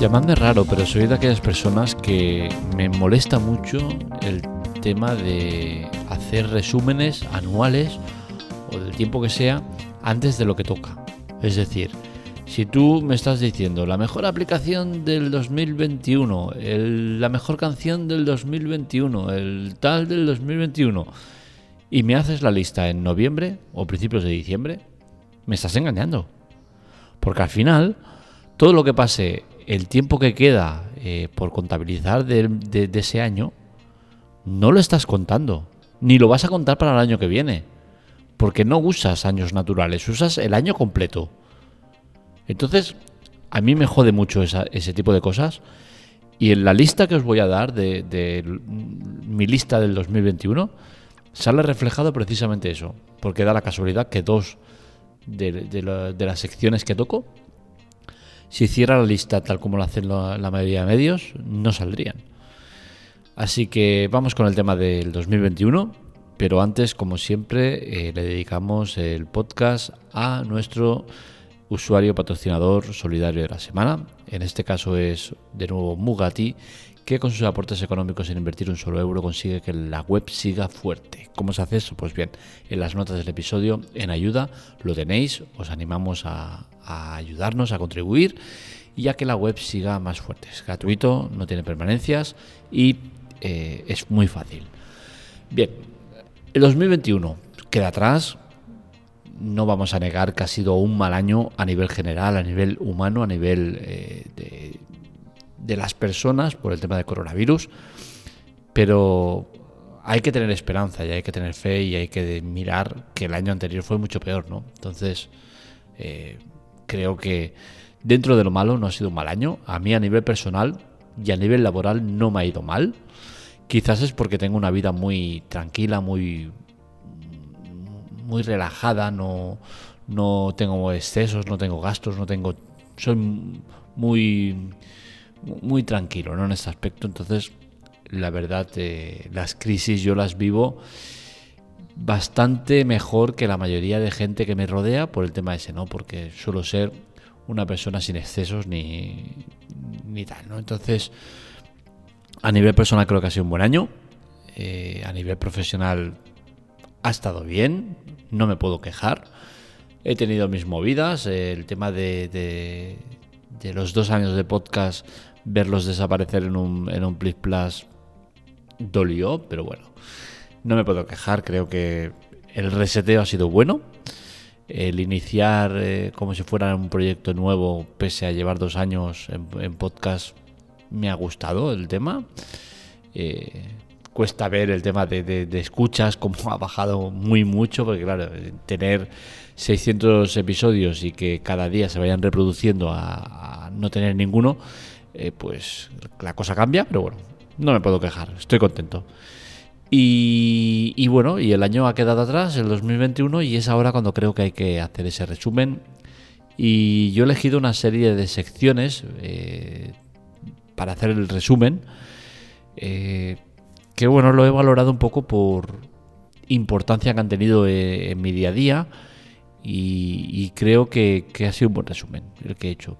Llamadme raro, pero soy de aquellas personas que me molesta mucho el tema de hacer resúmenes anuales o del tiempo que sea antes de lo que toca. Es decir, si tú me estás diciendo la mejor aplicación del 2021, la mejor canción del 2021, el tal del 2021, y me haces la lista en noviembre o principios de diciembre, me estás engañando. Porque al final, todo lo que pase el tiempo que queda eh, por contabilizar de, ese año, no lo estás contando. Ni lo vas a contar para el año que viene. Porque no usas años naturales, usas el año completo. Entonces, a mí me jode mucho ese tipo de cosas. Y en la lista que os voy a dar de, mi lista del 2021, sale reflejado precisamente eso. Porque da la casualidad que dos de las secciones que toco si hiciera la lista tal como lo hacen la mayoría de medios, no saldrían. Así que vamos con el tema del 2021, pero antes, como siempre, eh, le dedicamos el podcast a nuestro usuario patrocinador solidario de la semana. En este caso es de nuevo Mugati, que con sus aportes económicos sin invertir un solo euro consigue que la web siga fuerte. ¿Cómo se hace eso? Pues bien, en las notas del episodio, en ayuda, lo tenéis, os animamos a, ayudarnos, a contribuir y a que la web siga más fuerte. Es gratuito, no tiene permanencias y eh, es muy fácil. Bien, el 2021 queda atrás, no vamos a negar que ha sido un mal año a nivel general, a nivel humano, a nivel eh, de, de las personas por el tema del coronavirus, pero hay que tener esperanza y hay que tener fe y hay que mirar que el año anterior fue mucho peor, ¿no? Entonces, eh, creo que dentro de lo malo no ha sido un mal año. A mí a nivel personal y a nivel laboral no me ha ido mal. Quizás es porque tengo una vida muy tranquila, muy, muy relajada, no, no tengo excesos, no tengo gastos, no tengo... Soy muy muy tranquilo ¿no? en este aspecto. Entonces, la verdad, eh, las crisis yo las vivo bastante mejor que la mayoría de gente que me rodea por el tema ese, ¿no? Porque suelo ser una persona sin excesos ni, ni tal, ¿no? Entonces, a nivel personal creo que ha sido un buen año. Eh, a nivel profesional ha estado bien, no me puedo quejar. He tenido mis movidas, el tema de, de los dos años de podcast verlos desaparecer en un, en un Plus Plus dolió, pero bueno, no me puedo quejar, creo que el reseteo ha sido bueno. El iniciar eh, como si fuera un proyecto nuevo, pese a llevar dos años en, podcast, me ha gustado el tema. Eh, cuesta ver el tema de, escuchas, como ha bajado muy mucho, porque claro, tener 600 episodios y que cada día se vayan reproduciendo a no tener ninguno, eh, pues la cosa cambia, pero bueno, no me puedo quejar, estoy contento. Y, bueno, y el año ha quedado atrás, el 2021, y es ahora cuando creo que hay que hacer ese resumen. Y yo he elegido una serie de secciones eh, para hacer el resumen, eh, que bueno, lo he valorado un poco por importancia que han tenido en mi día a día y, creo que, que ha sido un buen resumen el que he hecho.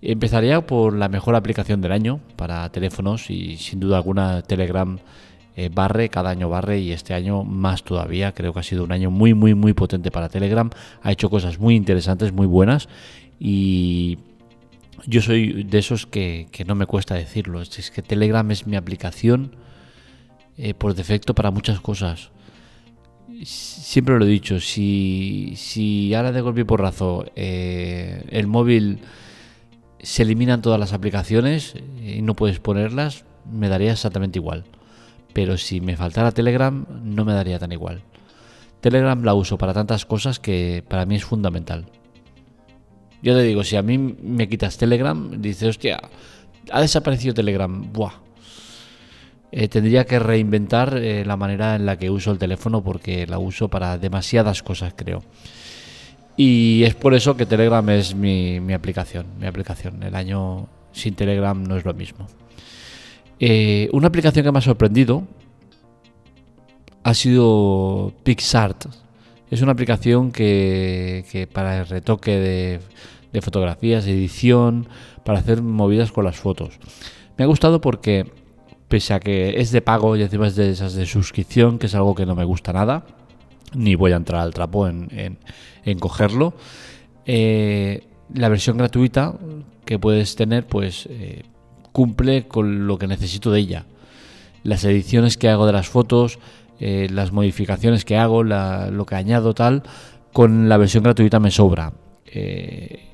Empezaría por la mejor aplicación del año para teléfonos y sin duda alguna Telegram eh, barre, cada año barre y este año más todavía. Creo que ha sido un año muy, muy, muy potente para Telegram. Ha hecho cosas muy interesantes, muy buenas y yo soy de esos que, no me cuesta decirlo. Es que Telegram es mi aplicación eh, por defecto para muchas cosas. Siempre lo he dicho, si, si ahora de golpe y porrazo eh, el móvil se eliminan todas las aplicaciones y no puedes ponerlas, me daría exactamente igual. Pero si me faltara Telegram, no me daría tan igual. Telegram la uso para tantas cosas que para mí es fundamental. Yo te digo, si a mí me quitas Telegram, dices, hostia, ha desaparecido Telegram, buah. Eh, tendría que reinventar eh, la manera en la que uso el teléfono porque la uso para demasiadas cosas, creo. Y es por eso que Telegram es mi, aplicación. Mi aplicación. El año sin Telegram no es lo mismo. Eh, una aplicación que me ha sorprendido ha sido PixArt. Es una aplicación que, para el retoque de fotografías, edición, para hacer movidas con las fotos. Me ha gustado porque, pese a que es de pago y encima es de esas de suscripción, que es algo que no me gusta nada, ni voy a entrar al trapo en, cogerlo, eh, la versión gratuita que puedes tener, pues eh, cumple con lo que necesito de ella. Las ediciones que hago de las fotos, eh, las modificaciones que hago, lo que añado tal, con la versión gratuita me sobra. Eh,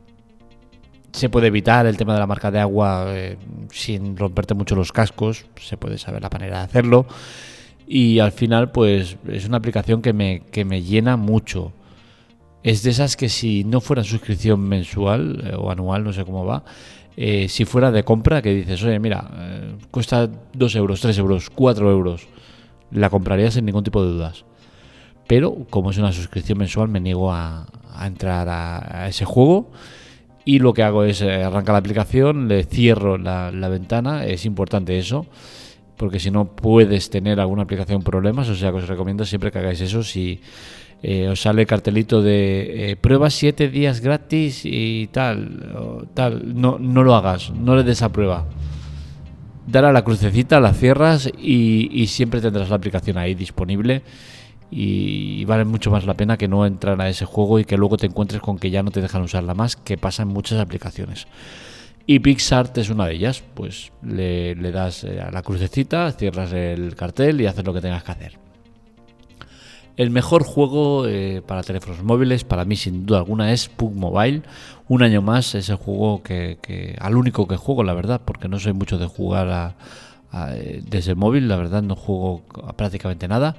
se puede evitar el tema de la marca de agua eh, sin romperte mucho los cascos, se puede saber la manera de hacerlo. Y al final, pues es una aplicación que me, que me llena mucho. Es de esas que si no fuera suscripción mensual o anual, no sé cómo va, si fuera de compra, que dices, oye, mira, cuesta 2 euros, 3 euros, 4 euros la compraría sin ningún tipo de dudas. Pero como es una suscripción mensual, me niego a, entrar a, ese juego. Y lo que hago es eh, arrancar la aplicación, le cierro la, ventana. Es importante eso, porque si no puedes tener alguna aplicación problemas. O sea que os recomiendo siempre que hagáis eso. Si eh, os sale el cartelito de eh, prueba 7 días gratis y tal, tal, no, no lo hagas, no le des a prueba dar a la crucecita, la cierras y, siempre tendrás la aplicación ahí disponible. Y vale mucho más la pena que no entrar a ese juego y que luego te encuentres con que ya no te dejan usarla más, que pasa en muchas aplicaciones. Y Pixart es una de ellas, pues le, das eh, a la crucecita, cierras el cartel y haces lo que tengas que hacer. El mejor juego eh, para teléfonos móviles, para mí sin duda alguna, es Pug Mobile. Un año más es el juego que, al único que juego, la verdad, porque no soy mucho de jugar desde el móvil, la verdad no juego prácticamente nada.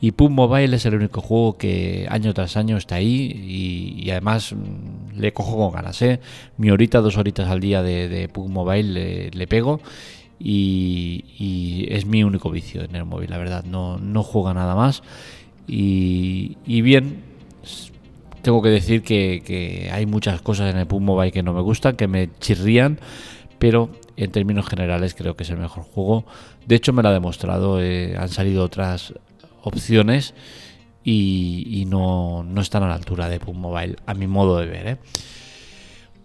Y Pug Mobile es el único juego que año tras año está ahí y, además mm, le cojo con ganas. ¿eh? Mi horita, dos horitas al día de, de Mobile le, pego y, es mi único vicio en el móvil, la verdad. No, no juega nada más. Y, bien, tengo que decir que, hay muchas cosas en el Pum Mobile que no me gustan, que me chirrían, pero en términos generales creo que es el mejor juego. De hecho, me lo ha demostrado, eh, han salido otras opciones y, no, están a la altura de Pum Mobile, a mi modo de ver. ¿eh?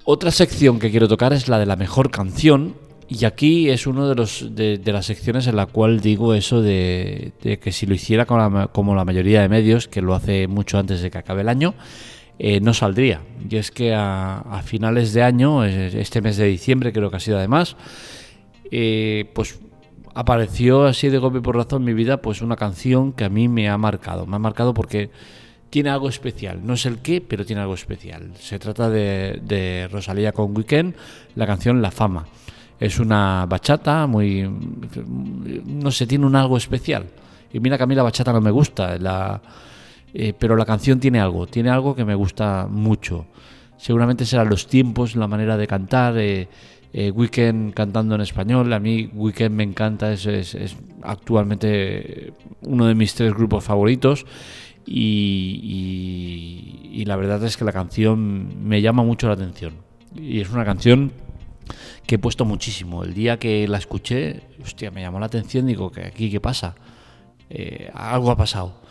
Otra sección que quiero tocar es la de la mejor canción y aquí es uno de de, las secciones en la cual digo eso de, que si lo hiciera como la, como la, mayoría de medios, que lo hace mucho antes de que acabe el año, eh, no saldría. Y es que a, finales de año, este mes de diciembre creo que ha sido además, eh, pues apareció así de golpe por razón en mi vida pues una canción que a mí me ha marcado. Me ha marcado porque tiene algo especial. No es el qué, pero tiene algo especial. Se trata de, Rosalía con Weekend, la canción La Fama. Es una bachata muy... no sé, tiene un algo especial. Y mira que a mí la bachata no me gusta, eh, pero la canción tiene algo, tiene algo que me gusta mucho. Seguramente serán los tiempos, la manera de cantar, eh, eh, Weekend cantando en español. A mí Weekend me encanta, es, es, actualmente uno de mis tres grupos favoritos. Y, y, la verdad es que la canción me llama mucho la atención. Y es una canción que he puesto muchísimo. El día que la escuché, hostia, me llamó la atención, digo, que aquí qué pasa? Eh, algo ha pasado.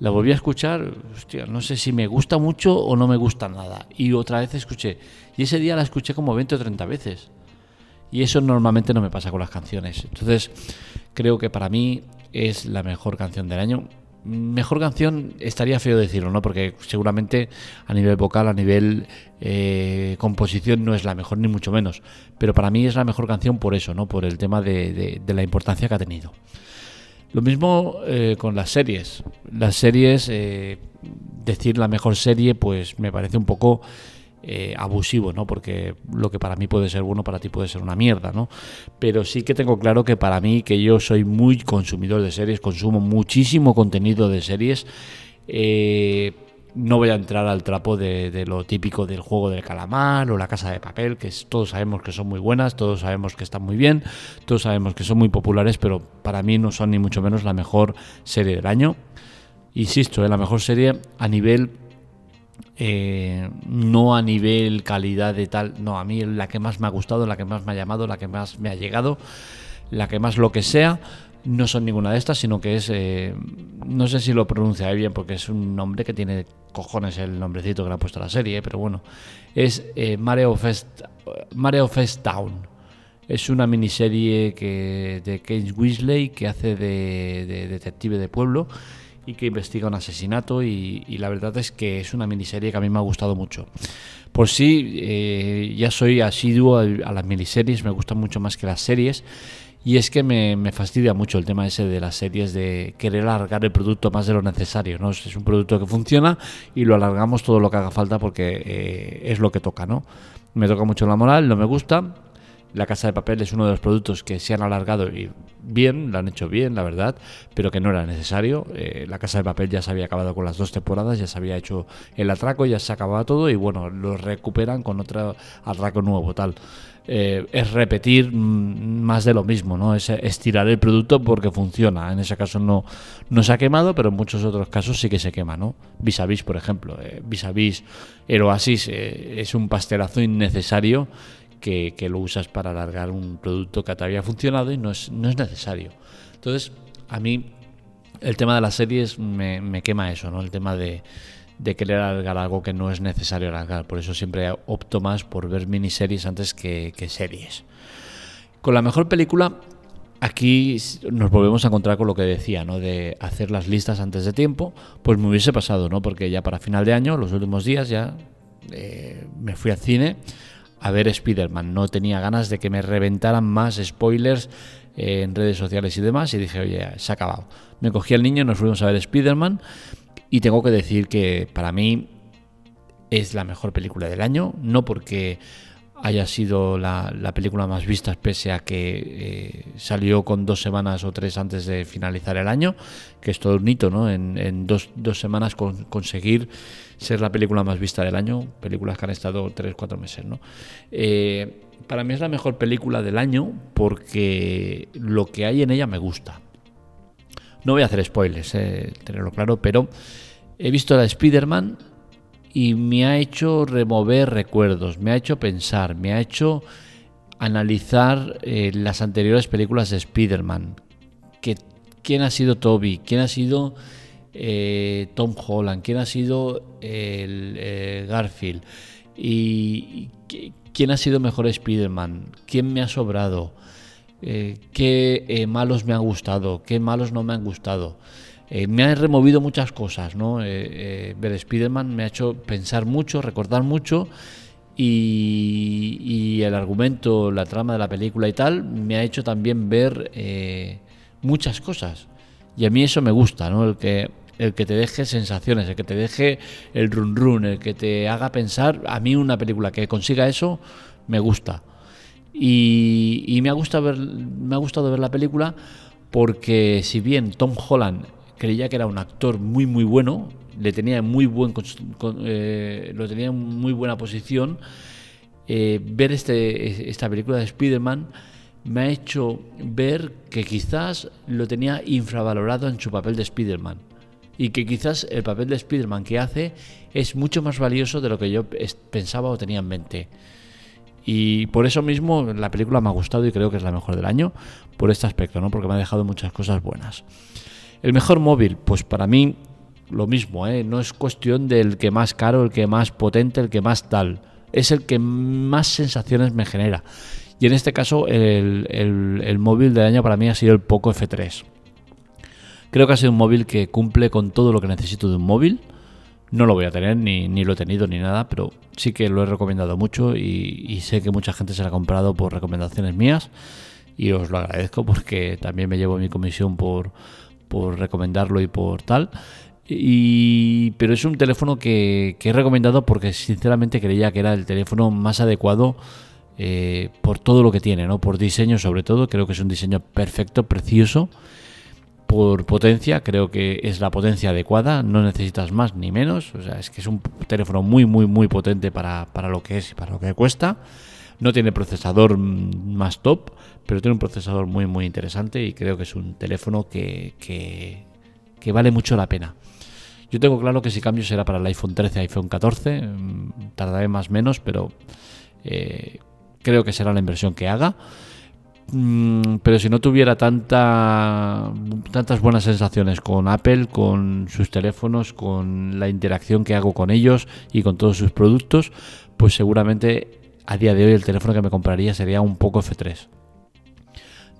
La volví a escuchar, hostia, no sé si me gusta mucho o no me gusta nada. Y otra vez escuché. Y ese día la escuché como 20 o 30 veces. Y eso normalmente no me pasa con las canciones. Entonces, creo que para mí es la mejor canción del año. Mejor canción estaría feo decirlo, ¿no? Porque seguramente a nivel vocal, a nivel eh, composición no es la mejor, ni mucho menos. Pero para mí es la mejor canción por eso, ¿no? Por el tema de, la importancia que ha tenido. Lo mismo eh, con las series. Las series, eh, decir la mejor serie, pues me parece un poco eh, abusivo, ¿no? Porque lo que para mí puede ser bueno, para ti puede ser una mierda, ¿no? Pero sí que tengo claro que para mí, que yo soy muy consumidor de series, consumo muchísimo contenido de series, eh, no voy a entrar al trapo de, lo típico del juego del calamar o la casa de papel, que todos sabemos que son muy buenas, todos sabemos que están muy bien, todos sabemos que son muy populares, pero para mí no son ni mucho menos la mejor serie del año. Insisto, es ¿eh? la mejor serie a nivel eh, no a nivel calidad de tal, no, a mí la que más me ha gustado, la que más me ha llamado, la que más me ha llegado, la que más lo que sea, no son ninguna de estas, sino que es, eh, no sé si lo pronunciaré bien porque es un nombre que tiene cojones el nombrecito que le ha puesto a la serie, pero bueno, es eh, Mare, of Town. Es una miniserie que, de Kate Weasley que hace de, detective de pueblo y que investiga un asesinato y, la verdad es que es una miniserie que a mí me ha gustado mucho. Por sí, eh, ya soy asiduo a, las miniseries, me gustan mucho más que las series y es que me, fastidia mucho el tema ese de las series de querer alargar el producto más de lo necesario, ¿no? Es un producto que funciona y lo alargamos todo lo que haga falta porque eh, es lo que toca, ¿no? Me toca mucho la moral, no me gusta. La Casa de Papel es uno de los productos que se han alargado y bien, lo han hecho bien, la verdad, pero que no era necesario. Eh, la Casa de Papel ya se había acabado con las dos temporadas, ya se había hecho el atraco, ya se acababa todo y bueno, lo recuperan con otro atraco nuevo, tal. Eh, es repetir mm, más de lo mismo, ¿no? Es estirar el producto porque funciona. En ese caso no, no se ha quemado, pero en muchos otros casos sí que se quema, ¿no? Vis a vis, por ejemplo. Vis a vis, el Oasis eh, es un pastelazo innecesario que, lo usas para alargar un producto que te había funcionado y no es, no es necesario. Entonces, a mí el tema de las series me, me quema eso, ¿no? El tema de querer alargar algo que no es necesario alargar. Por eso siempre opto más por ver miniseries antes que, series. Con la mejor película, aquí nos volvemos a encontrar con lo que decía, ¿no? De hacer las listas antes de tiempo. Pues me hubiese pasado, ¿no? Porque ya para final de año, los últimos días, ya eh, me fui al cine a ver Spider-Man. No tenía ganas de que me reventaran más spoilers en redes sociales y demás. Y dije, oye, se ha acabado. Me cogí al niño, nos fuimos a ver Spider-Man. Y tengo que decir que para mí es la mejor película del año, no porque haya sido la, película más vista, pese a que eh, salió con dos semanas o tres antes de finalizar el año, que es todo un hito, ¿no? En, dos, semanas conseguir ser la película más vista del año, películas que han estado tres, cuatro meses, ¿no? Eh, para mí es la mejor película del año porque lo que hay en ella me gusta. No voy a hacer spoilers, eh, tenerlo claro, pero he visto la Spider-Man y me ha hecho remover recuerdos, me ha hecho pensar, me ha hecho analizar eh, las anteriores películas de Spider-Man. ¿Quién ha sido Toby? ¿Quién ha sido eh, Tom Holland? ¿Quién ha sido el, Garfield? ¿Y quién ha sido mejor Spider-Man? ¿Quién me ha sobrado? Eh, qué eh, malos me han gustado, qué malos no me han gustado. Eh, me ha removido muchas cosas, ¿no? ver Spider-Man me ha hecho pensar mucho, recordar mucho y, el argumento, la trama de la película y tal me ha hecho también ver muchas cosas. Y a mí eso me gusta, ¿no? El que, el que te deje sensaciones, el que te deje el run run, el que te haga pensar. A mí una película que consiga eso me gusta. Y, me, ha gustado ver, me ha gustado ver la película porque si bien Tom Holland creía que era un actor muy muy bueno, le tenía muy buen eh, lo tenía en muy buena posición, eh, ver este, esta película de Spider-Man me ha hecho ver que quizás lo tenía infravalorado en su papel de Spider-Man y que quizás el papel de Spider-Man que hace es mucho más valioso de lo que yo pensaba o tenía en mente. Y por eso mismo la película me ha gustado y creo que es la mejor del año por este aspecto, ¿no? Porque me ha dejado muchas cosas buenas. El mejor móvil, pues para mí lo mismo, ¿eh? No es cuestión del que más caro, el que más potente, el que más tal. Es el que más sensaciones me genera. Y en este caso el, el móvil del año para mí ha sido el Poco F3. Creo que ha sido un móvil que cumple con todo lo que necesito de un móvil no lo voy a tener, ni, ni, lo he tenido, ni nada, pero sí que lo he recomendado mucho y, sé que mucha gente se lo ha comprado por recomendaciones mías y os lo agradezco porque también me llevo mi comisión por, por recomendarlo y por tal. Y, pero es un teléfono que, he recomendado porque sinceramente creía que era el teléfono más adecuado eh, por todo lo que tiene, ¿no? por diseño sobre todo. Creo que es un diseño perfecto, precioso por potencia, creo que es la potencia adecuada, no necesitas más ni menos, o sea, es que es un teléfono muy, muy, muy potente para, lo que es y para lo que cuesta. No tiene procesador más top, pero tiene un procesador muy, muy interesante y creo que es un teléfono que, que, vale mucho la pena. Yo tengo claro que si cambio será para el iPhone 13, iPhone 14, mm, tardaré más o menos, pero eh, creo que será la inversión que haga Mm, pero si no tuviera tanta, tantas buenas sensaciones con Apple, con sus teléfonos, con la interacción que hago con ellos y con todos sus productos, pues seguramente a día de hoy el teléfono que me compraría sería un poco F3.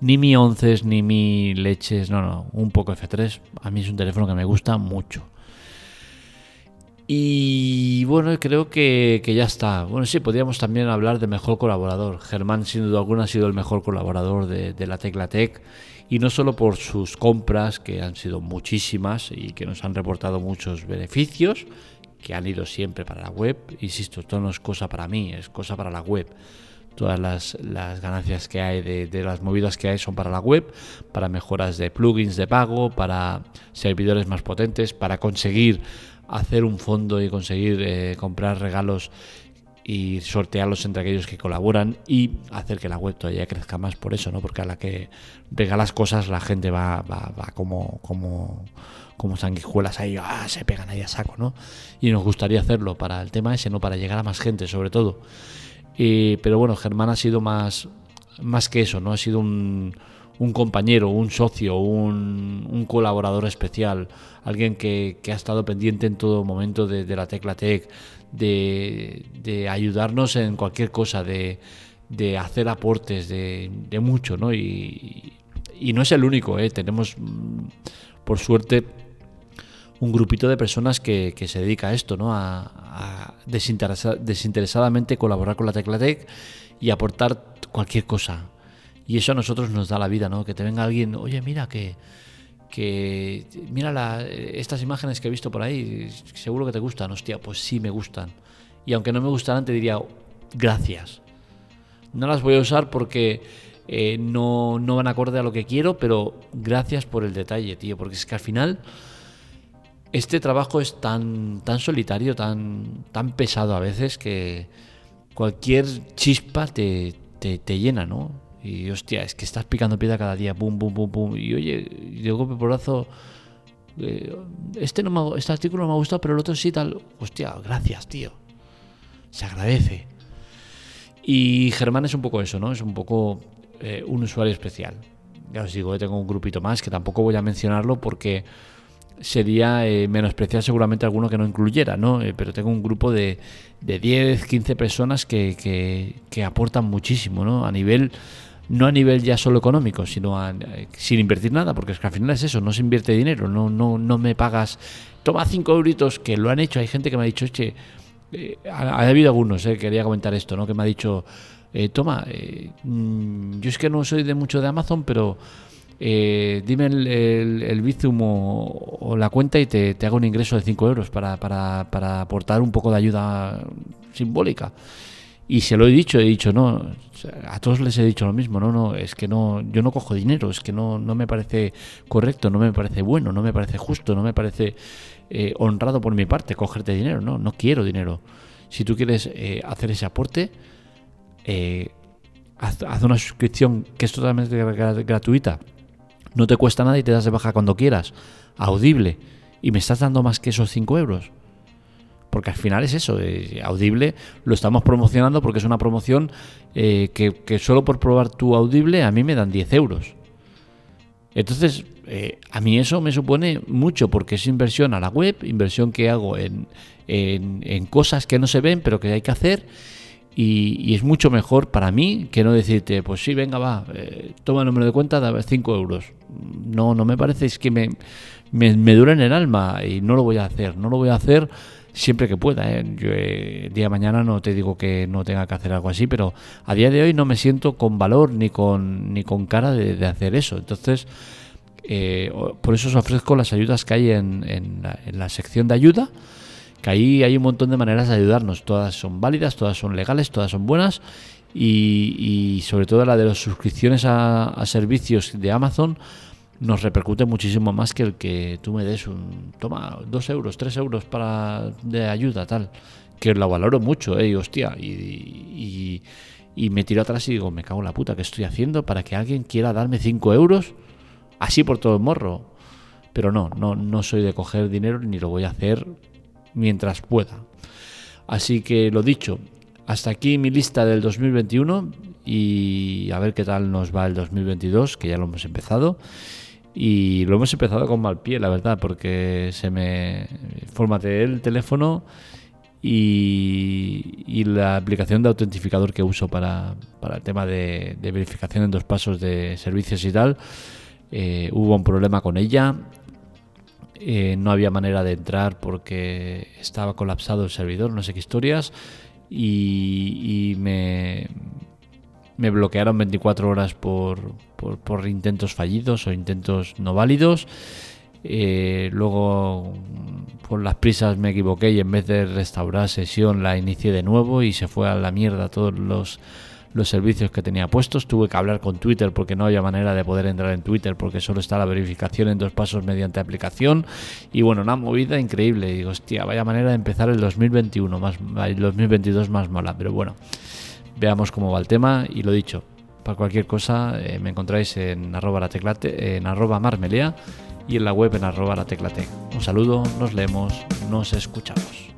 Ni mi 11 ni mi leches, no, no, un poco F3. A mí es un teléfono que me gusta mucho. Y bueno, creo que, ya está. Bueno, sí, podríamos también hablar de mejor colaborador. Germán, sin duda alguna, ha sido el mejor colaborador de, la Tecla Tech. Y no solo por sus compras, que han sido muchísimas y que nos han reportado muchos beneficios, que han ido siempre para la web. Insisto, esto no es cosa para mí, es cosa para la web. Todas las, ganancias que hay de, de, las movidas que hay son para la web, para mejoras de plugins de pago, para servidores más potentes, para conseguir hacer un fondo y conseguir eh, comprar regalos y sortearlos entre aquellos que colaboran y hacer que la web todavía crezca más por eso, ¿no? Porque a la que regalas cosas la gente va, va, como, como, como sanguijuelas ahí, ah, se pegan ahí a saco, ¿no? Y nos gustaría hacerlo para el tema ese, ¿no? Para llegar a más gente, sobre todo. Pero bueno, Germán ha sido más, más que eso, ¿no? Ha sido un, un compañero, un socio, un, colaborador especial, alguien que, ha estado pendiente en todo momento de, la Tecla Tech, de, ayudarnos en cualquier cosa, de, hacer aportes, de, mucho, ¿no? Y, no es el único, ¿eh? tenemos, mm, por suerte, un grupito de personas que, se dedica a esto, ¿no? A, desinteresadamente colaborar con la Tecla Tech y aportar cualquier cosa y eso a nosotros nos da la vida, ¿no? Que te venga alguien, oye, mira que, que mira la, estas imágenes que he visto por ahí, seguro que te gustan, hostia, pues sí me gustan. Y aunque no me gustaran, te diría, gracias. No las voy a usar porque eh, no, no van acorde a lo que quiero, pero gracias por el detalle, tío, porque es que al final este trabajo es tan, tan solitario, tan, tan pesado a veces que cualquier chispa te, te, te llena, ¿no? Y hostia, es que estás picando piedra cada día, pum, pum, pum, pum. Y oye, de golpe por brazo, eh, este, no me, este artículo no me ha gustado, pero el otro sí tal. Hostia, gracias, tío. Se agradece. Y Germán es un poco eso, ¿no? Es un poco eh, un usuario especial. Ya os digo, tengo un grupito más que tampoco voy a mencionarlo porque sería eh, menospreciar seguramente alguno que no incluyera, ¿no? pero tengo un grupo de, de 10, 15 personas que, que, que aportan muchísimo, ¿no? A nivel no a nivel ya solo económico, sino eh, sin invertir nada, porque es que al final es eso, no se invierte dinero, no, no, no me pagas, toma 5 euritos, que lo han hecho, hay gente que me ha dicho, che, eh, ha, habido algunos, eh, quería comentar esto, ¿no? que me ha dicho, eh, toma, mm, yo es que no soy de mucho de Amazon, pero dime el, el, Bizum o, la cuenta y te, hago un ingreso de 5 euros para, para, para aportar un poco de ayuda simbólica. Y se lo he dicho, he dicho, no, a todos les he dicho lo mismo, no, no, es que no, yo no cojo dinero, es que no, no me parece correcto, no me parece bueno, no me parece justo, no me parece eh, honrado por mi parte cogerte dinero, no, no quiero dinero. Si tú quieres eh, hacer ese aporte, eh, haz, una suscripción que es totalmente gratuita, no te cuesta nada y te das de baja cuando quieras, audible, y me estás dando más que esos 5 euros porque al final es eso, Audible lo estamos promocionando porque es una promoción eh, que, solo por probar tu Audible a mí me dan 10 euros. Entonces, eh, a mí eso me supone mucho porque es inversión a la web, inversión que hago en, en, cosas que no se ven pero que hay que hacer. Y, es mucho mejor para mí que no decirte, pues sí, venga, va, toma el número de cuenta, da 5 euros. No, no me parece, es que me, me, me dura en el alma y no lo voy a hacer. No lo voy a hacer siempre que pueda. ¿eh? Yo, eh, día de mañana no te digo que no tenga que hacer algo así, pero a día de hoy no me siento con valor ni con, ni con cara de, hacer eso. Entonces, eh, por eso os ofrezco las ayudas que hay en, en, la, sección de ayuda, que ahí hay un montón de maneras de ayudarnos. Todas son válidas, todas son legales, todas son buenas. Y, sobre todo la de las suscripciones a, a servicios de Amazon nos repercute muchísimo más que el que tú me des un, toma, dos euros, tres euros para de ayuda, tal, que lo valoro mucho, eh, hostia, y, y, me tiro atrás y digo, me cago en la puta, ¿qué estoy haciendo para que alguien quiera darme cinco euros? Así por todo el morro. Pero no, no, no soy de coger dinero ni lo voy a hacer mientras pueda. Así que lo dicho, hasta aquí mi lista del 2021 y a ver qué tal nos va el 2022, que ya lo hemos empezado. Y lo hemos empezado con mal pie, la verdad, porque se me formateé el teléfono y, la aplicación de autentificador que uso para, el tema de, verificación en dos pasos de servicios y tal, eh, hubo un problema con ella. Eh, no había manera de entrar porque estaba colapsado el servidor, no sé qué historias. Y, me, me bloquearon 24 horas por, por, intentos fallidos o intentos no válidos. Eh, luego, por las prisas me equivoqué y en vez de restaurar sesión la inicié de nuevo y se fue a la mierda todos los, los servicios que tenía puestos. Tuve que hablar con Twitter porque no había manera de poder entrar en Twitter porque solo está la verificación en dos pasos mediante aplicación. Y bueno, una movida increíble. Y digo, hostia, vaya manera de empezar el 2021, más, el 2022 más mola. Pero bueno veamos cómo va el tema y lo dicho, para cualquier cosa eh, me encontráis en arroba la teclate, en arroba marmelea y en la web en arroba la teclate. Un saludo, nos leemos, nos escuchamos.